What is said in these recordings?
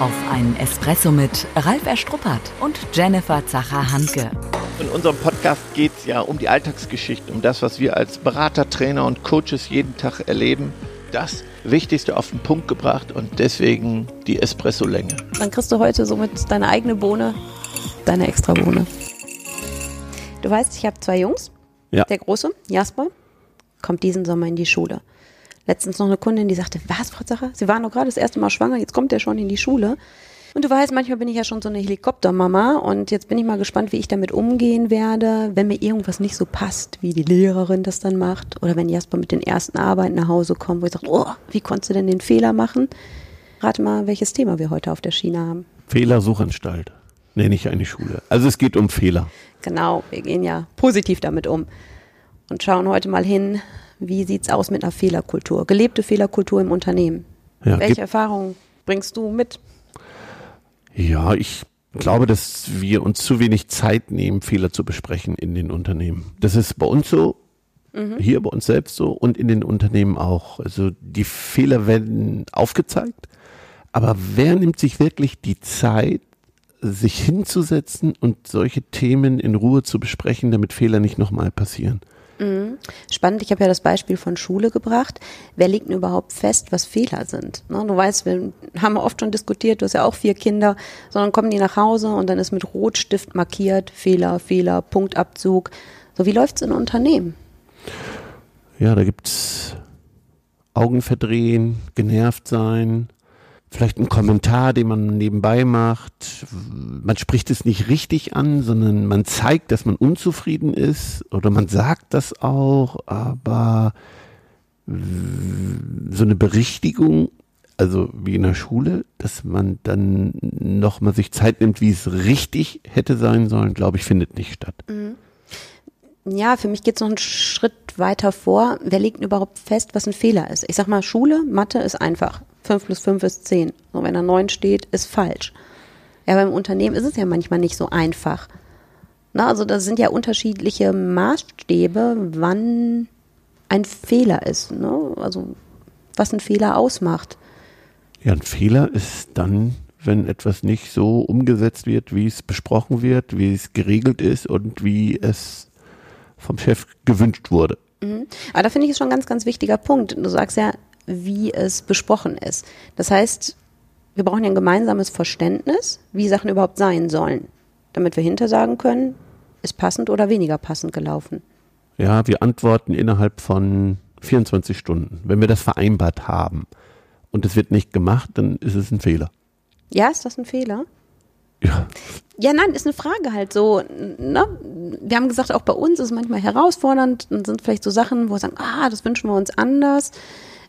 Auf einen Espresso mit Ralf Erstruppert und Jennifer Zacher-Hanke. In unserem Podcast geht es ja um die Alltagsgeschichte, um das, was wir als Berater, Trainer und Coaches jeden Tag erleben. Das Wichtigste auf den Punkt gebracht und deswegen die Espresso-Länge. Dann kriegst du heute somit deine eigene Bohne, deine extra Bohne. Du weißt, ich habe zwei Jungs. Ja. Der Große, Jasper, kommt diesen Sommer in die Schule. Letztens noch eine Kundin, die sagte, was, Frau Zacher? Sie waren doch gerade das erste Mal schwanger, jetzt kommt er schon in die Schule. Und du weißt, manchmal bin ich ja schon so eine Helikoptermama und jetzt bin ich mal gespannt, wie ich damit umgehen werde, wenn mir irgendwas nicht so passt, wie die Lehrerin das dann macht oder wenn Jasper mit den ersten Arbeiten nach Hause kommt, wo ich sage, oh, wie konntest du denn den Fehler machen? Rate mal, welches Thema wir heute auf der Schiene haben. Fehlersuchanstalt. Nee, nicht eine Schule. Also es geht um Fehler. Genau, wir gehen ja positiv damit um und schauen heute mal hin, wie sieht's aus mit einer Fehlerkultur, gelebte Fehlerkultur im Unternehmen. Ja, Welche Erfahrungen bringst du mit? Ja, ich glaube, dass wir uns zu wenig Zeit nehmen, Fehler zu besprechen in den Unternehmen. Das ist bei uns so, hier bei uns selbst so und in den Unternehmen auch. Also die Fehler werden aufgezeigt, aber wer nimmt sich wirklich die Zeit, sich hinzusetzen und solche Themen in Ruhe zu besprechen, damit Fehler nicht nochmal passieren? Spannend, ich habe ja das Beispiel von Schule gebracht. Wer legt denn überhaupt fest, was Fehler sind? Ne, du weißt, wir haben oft schon diskutiert, du hast ja auch vier Kinder, sondern kommen die nach Hause und dann ist mit Rotstift markiert, Fehler, Fehler, Punktabzug. So, wie läuft's in Unternehmen? Ja, da gibt's Augen verdrehen, genervt sein, vielleicht ein Kommentar, den man nebenbei macht. Man spricht es nicht richtig an, sondern man zeigt, dass man unzufrieden ist oder man sagt das auch, aber so eine Berichtigung, also wie in der Schule, dass man dann nochmal sich Zeit nimmt, wie es richtig hätte sein sollen, glaube ich, findet nicht statt. Ja, für mich geht's noch einen Schritt weiter vor. Wer legt überhaupt fest, was ein Fehler ist? Ich sag mal, Schule, Mathe ist einfach. Fünf plus fünf ist zehn. So, wenn da neun steht, ist falsch. Ja, aber im Unternehmen ist es ja manchmal nicht so einfach. Na, also da sind ja unterschiedliche Maßstäbe, wann ein Fehler ist. Ne? Also was ein Fehler ausmacht. Ja, ein Fehler ist dann, wenn etwas nicht so umgesetzt wird, wie es besprochen wird, wie es geregelt ist und wie es vom Chef gewünscht wurde. Aber da finde ich es schon ein ganz, ganz wichtiger Punkt. Du sagst ja, wie es besprochen ist. Das heißt, wir brauchen ja ein gemeinsames Verständnis, wie Sachen überhaupt sein sollen, damit wir hinter sagen können, ist passend oder weniger passend gelaufen. Ja, wir antworten innerhalb von 24 Stunden. Wenn wir das vereinbart haben und es wird nicht gemacht, dann ist es ein Fehler. Ja, ist das ein Fehler? Ja, Ja, nein, ist eine Frage halt so. Ne? Wir haben gesagt, auch bei uns ist es manchmal herausfordernd. Dann sind vielleicht so Sachen, wo wir sagen, ah, das wünschen wir uns anders.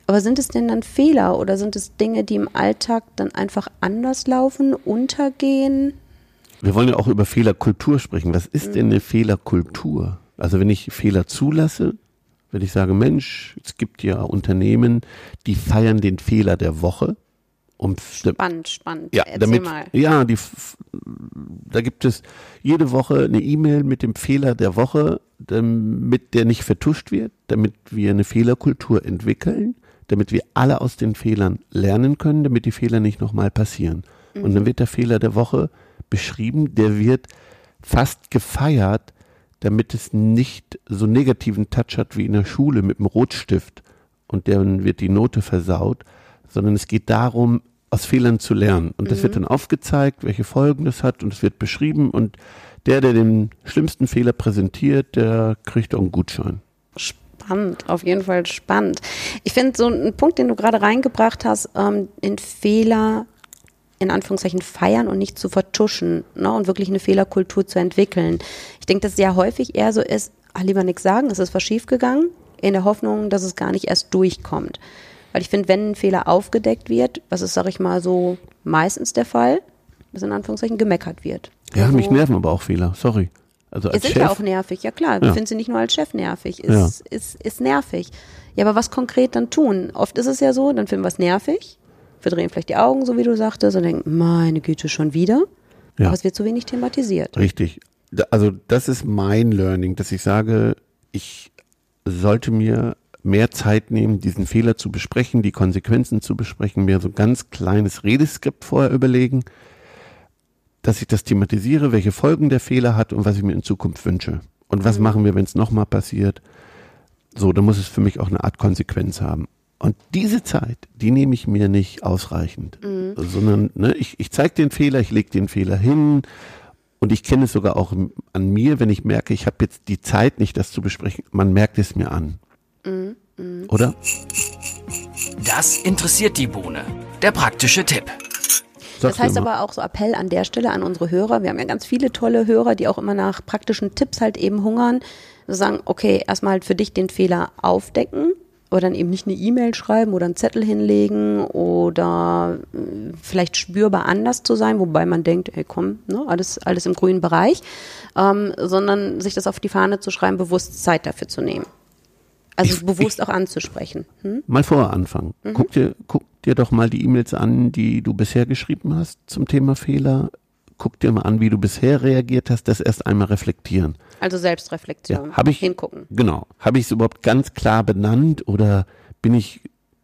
Aber sind es denn dann Fehler oder sind es Dinge, die im Alltag dann einfach anders laufen, untergehen? wir wollen ja auch über Fehlerkultur sprechen. Was ist denn eine Fehlerkultur? Also wenn ich Fehler zulasse, wenn ich sage, Mensch, es gibt ja Unternehmen, die feiern den Fehler der Woche. Um, Spannend, spannend. Ja, Erzähl damit, mal. ja, die, da gibt es jede Woche eine E-Mail mit dem Fehler der Woche, damit der nicht vertuscht wird, damit wir eine Fehlerkultur entwickeln, damit wir alle aus den Fehlern lernen können, damit die Fehler nicht nochmal passieren. Und dann wird der Fehler der Woche beschrieben, der wird fast gefeiert, damit es nicht so negativen Touch hat wie in der Schule mit dem Rotstift und dann wird die Note versaut, sondern es geht darum, aus Fehlern zu lernen. Und das wird dann aufgezeigt, welche Folgen das hat und es wird beschrieben und der, der den schlimmsten Fehler präsentiert, der kriegt auch einen Gutschein. Spannend, auf jeden Fall spannend. Ich finde so ein Punkt, den du gerade reingebracht hast, ähm, den Fehler in Anführungszeichen feiern und nicht zu vertuschen ne, und wirklich eine Fehlerkultur zu entwickeln. Ich denke, dass es sehr häufig eher so ist, ach, lieber nichts sagen, es ist was schiefgegangen, in der Hoffnung, dass es gar nicht erst durchkommt. Weil ich finde, wenn ein Fehler aufgedeckt wird, was ist, sag ich mal, so meistens der Fall, dass in Anführungszeichen gemeckert wird. Ja, Also- mich nerven aber auch Fehler, sorry. Also als sind Chef, ja auch nervig, ja klar. Wir Ja. finden sie nicht nur als Chef nervig. Ist, ist, ist nervig. Ja, aber was konkret dann tun? Oft ist es ja so, dann finden wir es nervig, verdrehen vielleicht die Augen, so wie du sagtest, und denken, meine Güte, schon wieder. Ja. Aber es wird zu wenig thematisiert. Richtig. Also das ist mein Learning, dass ich sage, ich sollte mir mehr Zeit nehmen, diesen Fehler zu besprechen, die Konsequenzen zu besprechen, mir so ein ganz kleines Redeskript vorher überlegen, dass ich das thematisiere, welche Folgen der Fehler hat und was ich mir in Zukunft wünsche. Und was mhm. machen wir, wenn es nochmal passiert? So, da muss es für mich auch eine Art Konsequenz haben. Und diese Zeit, die nehme ich mir nicht ausreichend, mhm. sondern ne, ich, ich zeige den Fehler, ich lege den Fehler hin und ich kenne es sogar auch an mir, wenn ich merke, ich habe jetzt die Zeit nicht, das zu besprechen. Man merkt es mir an. Mhm. Mhm. Oder? Das interessiert die Bohne. Der praktische Tipp. Das heißt aber auch so Appell an der Stelle an unsere Hörer. Wir haben ja ganz viele tolle Hörer, die auch immer nach praktischen Tipps halt eben hungern. sagen, okay, erstmal halt für dich den Fehler aufdecken, oder dann eben nicht eine E-Mail schreiben oder einen Zettel hinlegen oder äh, vielleicht spürbar anders zu sein, wobei man denkt, hey komm, ne, alles, alles im grünen Bereich, ähm, sondern sich das auf die Fahne zu schreiben, bewusst Zeit dafür zu nehmen. Also ich, bewusst ich, auch anzusprechen. Hm? Mal vorher anfangen. Mhm. Guck, dir, guck dir doch mal die E-Mails an, die du bisher geschrieben hast zum Thema Fehler. Guck dir mal an, wie du bisher reagiert hast, das erst einmal reflektieren. Also Selbstreflexion. Ja, habe ich hingucken. Genau. Habe ich es überhaupt ganz klar benannt oder bin ich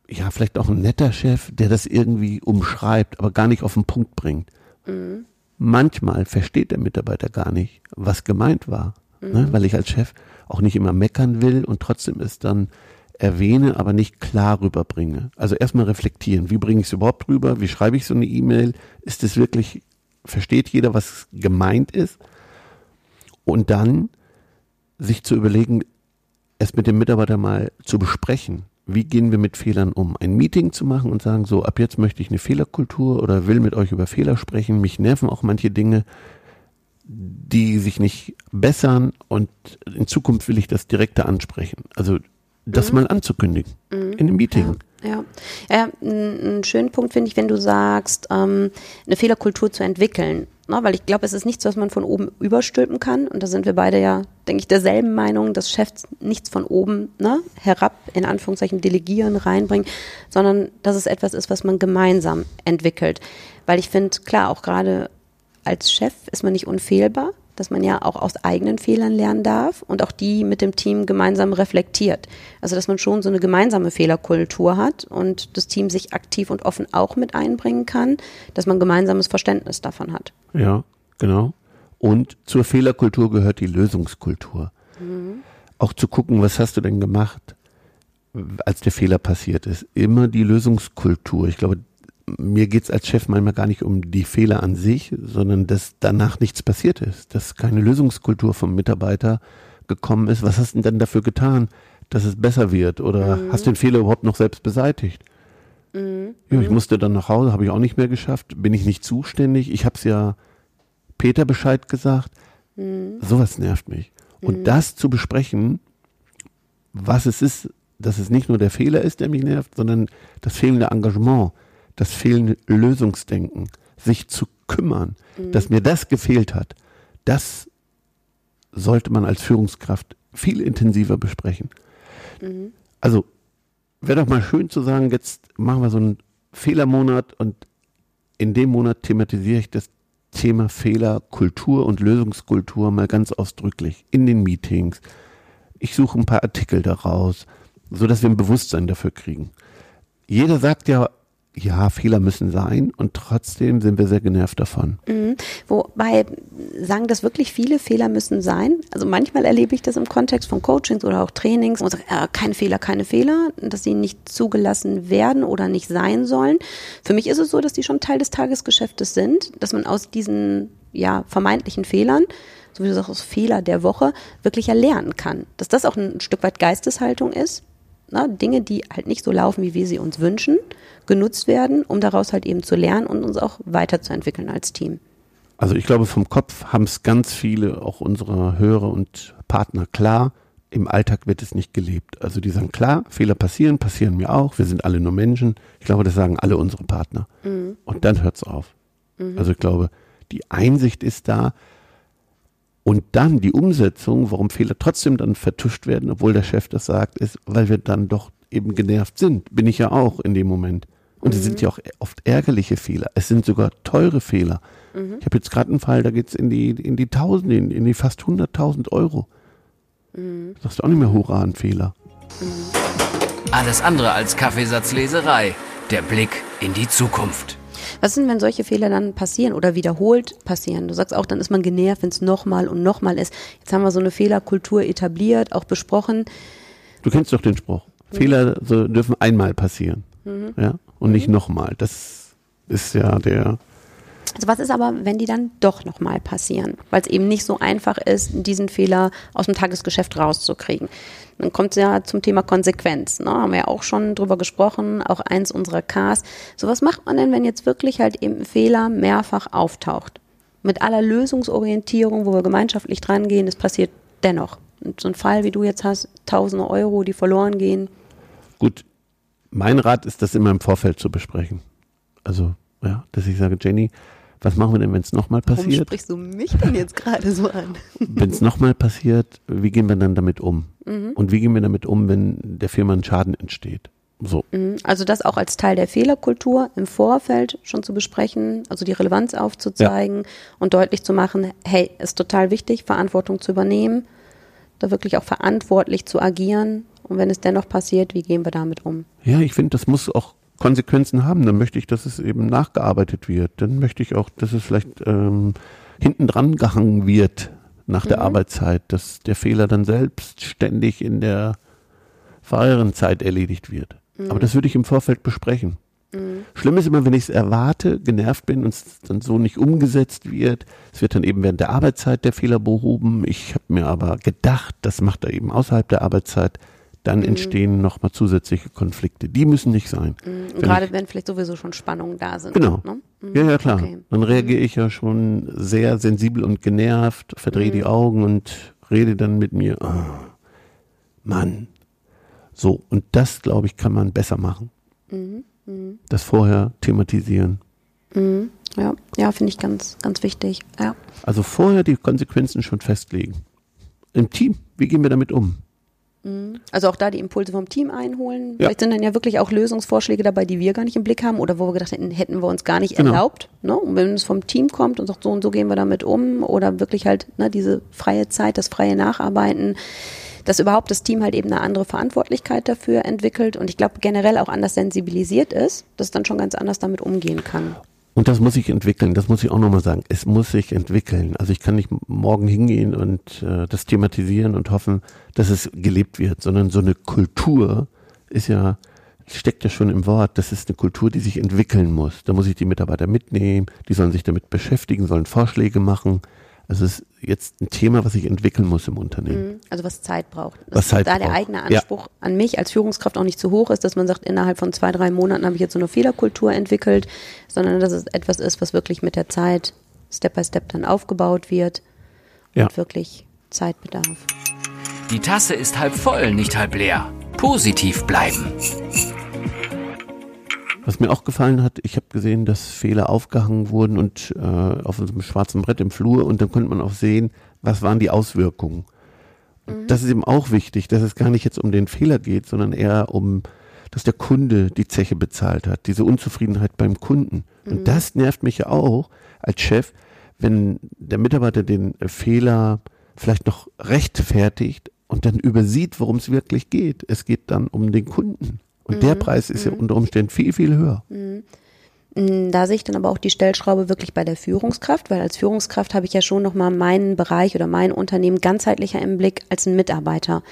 ja vielleicht auch ein netter Chef, der das irgendwie umschreibt, aber gar nicht auf den Punkt bringt. Mhm. Manchmal versteht der Mitarbeiter gar nicht, was gemeint war, ne? mhm. ne? weil ich als Chef auch nicht immer meckern will und trotzdem es dann erwähne, aber nicht klar rüberbringe. Also erstmal reflektieren. Wie bringe ich es überhaupt rüber? Wie schreibe ich so eine E-Mail? Ist es wirklich, versteht jeder, was gemeint ist? Und dann sich zu überlegen, es mit dem Mitarbeiter mal zu besprechen. Wie gehen wir mit Fehlern um? Ein Meeting zu machen und sagen, so, ab jetzt möchte ich eine Fehlerkultur oder will mit euch über Fehler sprechen. Mich nerven auch manche Dinge, die sich nicht bessern und in Zukunft will ich das direkter ansprechen. Also das mhm. mal anzukündigen mhm. in einem Meeting. Ja, ja. ja einen schönen Punkt finde ich, wenn du sagst, ähm, eine Fehlerkultur zu entwickeln. Ne? Weil ich glaube, es ist nichts, was man von oben überstülpen kann. Und da sind wir beide ja, denke ich, derselben Meinung, dass Chefs nichts von oben ne, herab, in Anführungszeichen, delegieren, reinbringen, sondern dass es etwas ist, was man gemeinsam entwickelt. Weil ich finde, klar, auch gerade als Chef ist man nicht unfehlbar dass man ja auch aus eigenen Fehlern lernen darf und auch die mit dem Team gemeinsam reflektiert. Also dass man schon so eine gemeinsame Fehlerkultur hat und das Team sich aktiv und offen auch mit einbringen kann, dass man gemeinsames Verständnis davon hat. Ja, genau. Und zur Fehlerkultur gehört die Lösungskultur. Mhm. Auch zu gucken, was hast du denn gemacht, als der Fehler passiert ist. Immer die Lösungskultur. Ich glaube, mir geht es als Chef manchmal gar nicht um die Fehler an sich, sondern dass danach nichts passiert ist, dass keine Lösungskultur vom Mitarbeiter gekommen ist. Was hast du denn dann dafür getan, dass es besser wird? Oder mhm. hast du den Fehler überhaupt noch selbst beseitigt? Mhm. Ja, ich musste dann nach Hause, habe ich auch nicht mehr geschafft. Bin ich nicht zuständig? Ich habe es ja Peter Bescheid gesagt. Mhm. Sowas nervt mich. Und mhm. das zu besprechen, was es ist, dass es nicht nur der Fehler ist, der mich nervt, sondern das fehlende Engagement das fehlende Lösungsdenken, sich zu kümmern, mhm. dass mir das gefehlt hat, das sollte man als Führungskraft viel intensiver besprechen. Mhm. Also wäre doch mal schön zu sagen, jetzt machen wir so einen Fehlermonat und in dem Monat thematisiere ich das Thema Fehlerkultur und Lösungskultur mal ganz ausdrücklich in den Meetings. Ich suche ein paar Artikel daraus, so dass wir ein Bewusstsein dafür kriegen. Jeder sagt ja ja, Fehler müssen sein und trotzdem sind wir sehr genervt davon. Mhm. Wobei sagen das wirklich viele Fehler müssen sein. Also manchmal erlebe ich das im Kontext von Coachings oder auch Trainings und sage, äh, keine Fehler, keine Fehler, dass sie nicht zugelassen werden oder nicht sein sollen. Für mich ist es so, dass die schon Teil des Tagesgeschäftes sind, dass man aus diesen ja vermeintlichen Fehlern so wie du sagst, aus Fehler der Woche wirklich erlernen kann. Dass das auch ein Stück weit Geisteshaltung ist. Ne? Dinge, die halt nicht so laufen, wie wir sie uns wünschen genutzt werden, um daraus halt eben zu lernen und uns auch weiterzuentwickeln als Team. Also ich glaube, vom Kopf haben es ganz viele, auch unsere Hörer und Partner klar. Im Alltag wird es nicht gelebt. Also die sagen, klar, Fehler passieren, passieren mir auch. Wir sind alle nur Menschen. Ich glaube, das sagen alle unsere Partner. Mhm. Und dann hört es auf. Mhm. Also ich glaube, die Einsicht ist da. Und dann die Umsetzung, warum Fehler trotzdem dann vertuscht werden, obwohl der Chef das sagt, ist, weil wir dann doch eben genervt sind. Bin ich ja auch in dem Moment. Und es mhm. sind ja auch oft ärgerliche Fehler. Es sind sogar teure Fehler. Mhm. Ich habe jetzt gerade einen Fall, da geht's in die, in die Tausende, in, in die fast 100.000 Euro. Mhm. Sagst du auch nicht mehr Hurra an Fehler. Alles andere als Kaffeesatzleserei. Der Blick in die Zukunft. Was sind, wenn solche Fehler dann passieren oder wiederholt passieren? Du sagst auch, dann ist man genervt, wenn es nochmal und nochmal ist. Jetzt haben wir so eine Fehlerkultur etabliert, auch besprochen. Du kennst doch den Spruch. Mhm. Fehler so dürfen einmal passieren. Mhm. Ja? Und nicht mhm. nochmal. Das ist ja der. Also was ist aber, wenn die dann doch nochmal passieren? Weil es eben nicht so einfach ist, diesen Fehler aus dem Tagesgeschäft rauszukriegen. Dann kommt es ja zum Thema Konsequenz. Ne? Haben wir ja auch schon drüber gesprochen, auch eins unserer Ks. So was macht man denn, wenn jetzt wirklich halt eben ein Fehler mehrfach auftaucht? Mit aller Lösungsorientierung, wo wir gemeinschaftlich dran gehen, es passiert dennoch. Und so ein Fall, wie du jetzt hast, tausende Euro, die verloren gehen. Gut, mein Rat ist, das immer im Vorfeld zu besprechen. Also, ja, dass ich sage, Jenny, was machen wir denn, wenn es nochmal passiert? Warum sprichst du mich denn jetzt gerade so an? wenn es nochmal passiert, wie gehen wir dann damit um? Mhm. Und wie gehen wir damit um, wenn der Firma ein Schaden entsteht? So. Mhm. Also das auch als Teil der Fehlerkultur im Vorfeld schon zu besprechen, also die Relevanz aufzuzeigen ja. und deutlich zu machen, hey, ist total wichtig, Verantwortung zu übernehmen, da wirklich auch verantwortlich zu agieren. Und wenn es dennoch passiert, wie gehen wir damit um? Ja, ich finde, das muss auch Konsequenzen haben, dann möchte ich, dass es eben nachgearbeitet wird. Dann möchte ich auch, dass es vielleicht ähm, hinten dran gehangen wird nach mhm. der Arbeitszeit, dass der Fehler dann selbstständig in der freien Zeit erledigt wird. Mhm. Aber das würde ich im Vorfeld besprechen. Mhm. Schlimm ist immer, wenn ich es erwarte, genervt bin und es dann so nicht umgesetzt wird. Es wird dann eben während der Arbeitszeit der Fehler behoben. Ich habe mir aber gedacht, das macht er eben außerhalb der Arbeitszeit dann mhm. entstehen nochmal zusätzliche Konflikte. Die müssen nicht sein. Mhm. Wenn Gerade ich, wenn vielleicht sowieso schon Spannungen da sind. Genau. Ne? Mhm. Ja, ja, klar. Okay. Dann reagiere mhm. ich ja schon sehr sensibel und genervt, verdrehe die mhm. Augen und rede dann mit mir. Oh, Mann. So, und das, glaube ich, kann man besser machen. Das vorher thematisieren. Ja, ja finde ich ganz, ganz wichtig. Ja. Also vorher die Konsequenzen schon festlegen. Im Team, wie gehen wir damit um? Mhm. Also auch da die Impulse vom Team einholen. Ja. Vielleicht sind dann ja wirklich auch Lösungsvorschläge dabei, die wir gar nicht im Blick haben oder wo wir gedacht hätten, hätten wir uns gar nicht genau. erlaubt. Ne? Und wenn es vom Team kommt und sagt, so und so gehen wir damit um oder wirklich halt ne, diese freie Zeit, das freie Nacharbeiten, dass überhaupt das Team halt eben eine andere Verantwortlichkeit dafür entwickelt und ich glaube generell auch anders sensibilisiert ist, dass es dann schon ganz anders damit umgehen kann. Und das muss sich entwickeln, das muss ich auch nochmal sagen. Es muss sich entwickeln. Also ich kann nicht morgen hingehen und äh, das thematisieren und hoffen, dass es gelebt wird, sondern so eine Kultur ist ja, steckt ja schon im Wort, das ist eine Kultur, die sich entwickeln muss. Da muss ich die Mitarbeiter mitnehmen, die sollen sich damit beschäftigen, sollen Vorschläge machen. Also es ist jetzt ein Thema, was sich entwickeln muss im Unternehmen. Mhm. Also was Zeit braucht. Dass was Zeit da braucht. der eigene Anspruch ja. an mich als Führungskraft auch nicht zu hoch ist, dass man sagt, innerhalb von zwei, drei Monaten habe ich jetzt so eine Fehlerkultur entwickelt, sondern dass es etwas ist, was wirklich mit der Zeit Step by Step dann aufgebaut wird ja. und wirklich Zeit bedarf. Die Tasse ist halb voll, nicht halb leer. Positiv bleiben. Was mir auch gefallen hat, ich habe gesehen, dass Fehler aufgehangen wurden und äh, auf einem schwarzen Brett im Flur und dann konnte man auch sehen, was waren die Auswirkungen. Mhm. Das ist eben auch wichtig, dass es gar nicht jetzt um den Fehler geht, sondern eher um, dass der Kunde die Zeche bezahlt hat, diese Unzufriedenheit beim Kunden. Mhm. Und das nervt mich ja auch als Chef, wenn der Mitarbeiter den Fehler vielleicht noch rechtfertigt und dann übersieht, worum es wirklich geht. Es geht dann um den Kunden. Und mhm. der Preis ist ja mhm. unter Umständen viel, viel höher. Mhm. Mm, da sehe ich dann aber auch die Stellschraube wirklich bei der Führungskraft, weil als Führungskraft habe ich ja schon nochmal meinen Bereich oder mein Unternehmen ganzheitlicher im Blick als ein Mitarbeiter.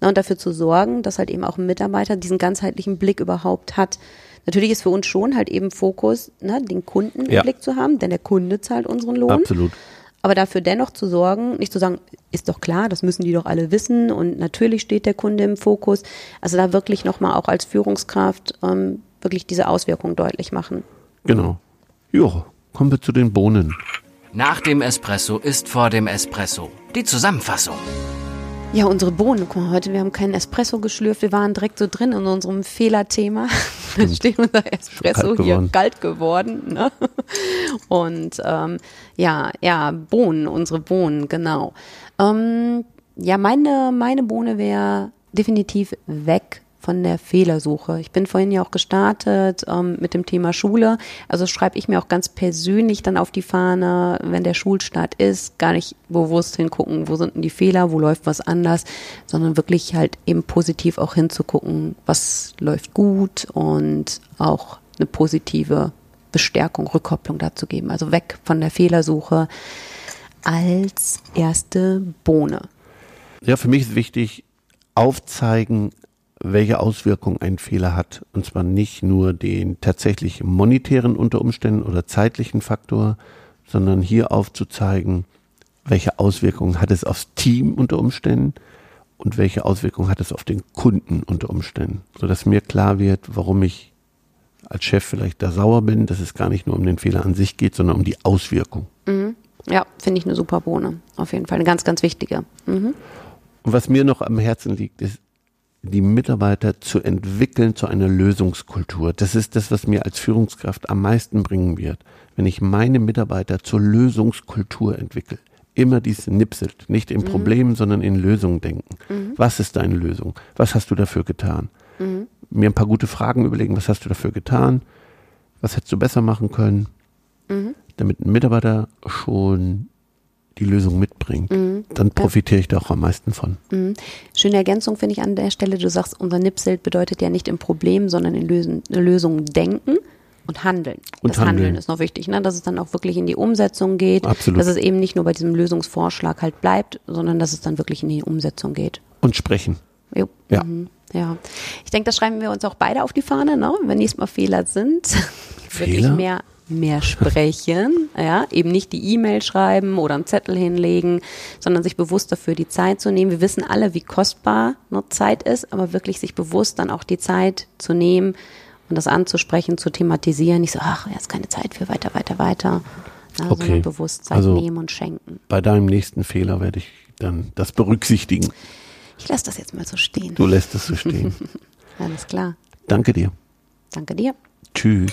und dafür zu sorgen, dass halt eben auch ein Mitarbeiter diesen ganzheitlichen Blick überhaupt hat. Natürlich ist für uns schon halt eben Fokus, ne, den Kunden ja. im Blick zu haben, denn der Kunde zahlt unseren Lohn. Absolut aber dafür dennoch zu sorgen, nicht zu sagen, ist doch klar, das müssen die doch alle wissen und natürlich steht der Kunde im Fokus. Also da wirklich nochmal auch als Führungskraft ähm, wirklich diese Auswirkungen deutlich machen. Genau. Jo, kommen wir zu den Bohnen. Nach dem Espresso ist vor dem Espresso. Die Zusammenfassung. Ja, unsere Bohnen, guck mal, heute, wir haben keinen Espresso geschlürft, wir waren direkt so drin in unserem Fehlerthema. Dann steht unser Espresso kalt hier kalt geworden. Ne? Und ähm, ja, ja, Bohnen, unsere Bohnen, genau. Ähm, ja, meine, meine Bohne wäre definitiv weg von der Fehlersuche. Ich bin vorhin ja auch gestartet ähm, mit dem Thema Schule. Also schreibe ich mir auch ganz persönlich dann auf die Fahne, wenn der Schulstart ist, gar nicht bewusst hingucken, wo sind denn die Fehler, wo läuft was anders, sondern wirklich halt eben positiv auch hinzugucken, was läuft gut und auch eine positive Bestärkung, Rückkopplung dazu geben. Also weg von der Fehlersuche als erste Bohne. Ja, für mich ist wichtig, aufzeigen, welche Auswirkungen ein Fehler hat. Und zwar nicht nur den tatsächlich monetären unter Umständen oder zeitlichen Faktor, sondern hier aufzuzeigen, welche Auswirkungen hat es aufs Team unter Umständen und welche Auswirkungen hat es auf den Kunden unter Umständen, sodass mir klar wird, warum ich als Chef vielleicht da sauer bin, dass es gar nicht nur um den Fehler an sich geht, sondern um die Auswirkung. Mhm. Ja, finde ich eine super Bohne. Auf jeden Fall eine ganz, ganz wichtige. Mhm. Und was mir noch am Herzen liegt, ist, die Mitarbeiter zu entwickeln zu einer Lösungskultur. Das ist das, was mir als Führungskraft am meisten bringen wird. Wenn ich meine Mitarbeiter zur Lösungskultur entwickle. Immer dies nipselt. Nicht in mhm. Problemen, sondern in Lösungen denken. Mhm. Was ist deine Lösung? Was hast du dafür getan? Mhm. Mir ein paar gute Fragen überlegen. Was hast du dafür getan? Was hättest du besser machen können? Mhm. Damit ein Mitarbeiter schon die Lösung mitbringt, mhm. dann profitiere ich da auch am meisten von. Mhm. Schöne Ergänzung finde ich an der Stelle. Du sagst, unser Nipselt bedeutet ja nicht im Problem, sondern in Lösen, Lösungen denken und handeln. Und das handeln. handeln. ist noch wichtig, ne? dass es dann auch wirklich in die Umsetzung geht. Absolut. Dass es eben nicht nur bei diesem Lösungsvorschlag halt bleibt, sondern dass es dann wirklich in die Umsetzung geht. Und sprechen. Jo. Ja. Mhm. Ja. Ich denke, das schreiben wir uns auch beide auf die Fahne, ne? wenn nächstes Mal Fehler sind. Fehler? wirklich mehr mehr sprechen, ja, eben nicht die E-Mail schreiben oder einen Zettel hinlegen, sondern sich bewusst dafür die Zeit zu nehmen. Wir wissen alle, wie kostbar eine Zeit ist, aber wirklich sich bewusst dann auch die Zeit zu nehmen und das anzusprechen, zu thematisieren. Nicht so, ach, jetzt keine Zeit für weiter, weiter, weiter. Ja, okay. Sondern bewusst Zeit also nehmen und schenken. Bei deinem nächsten Fehler werde ich dann das berücksichtigen. Ich lasse das jetzt mal so stehen. Du lässt es so stehen. Alles klar. Danke dir. Danke dir. Tschüss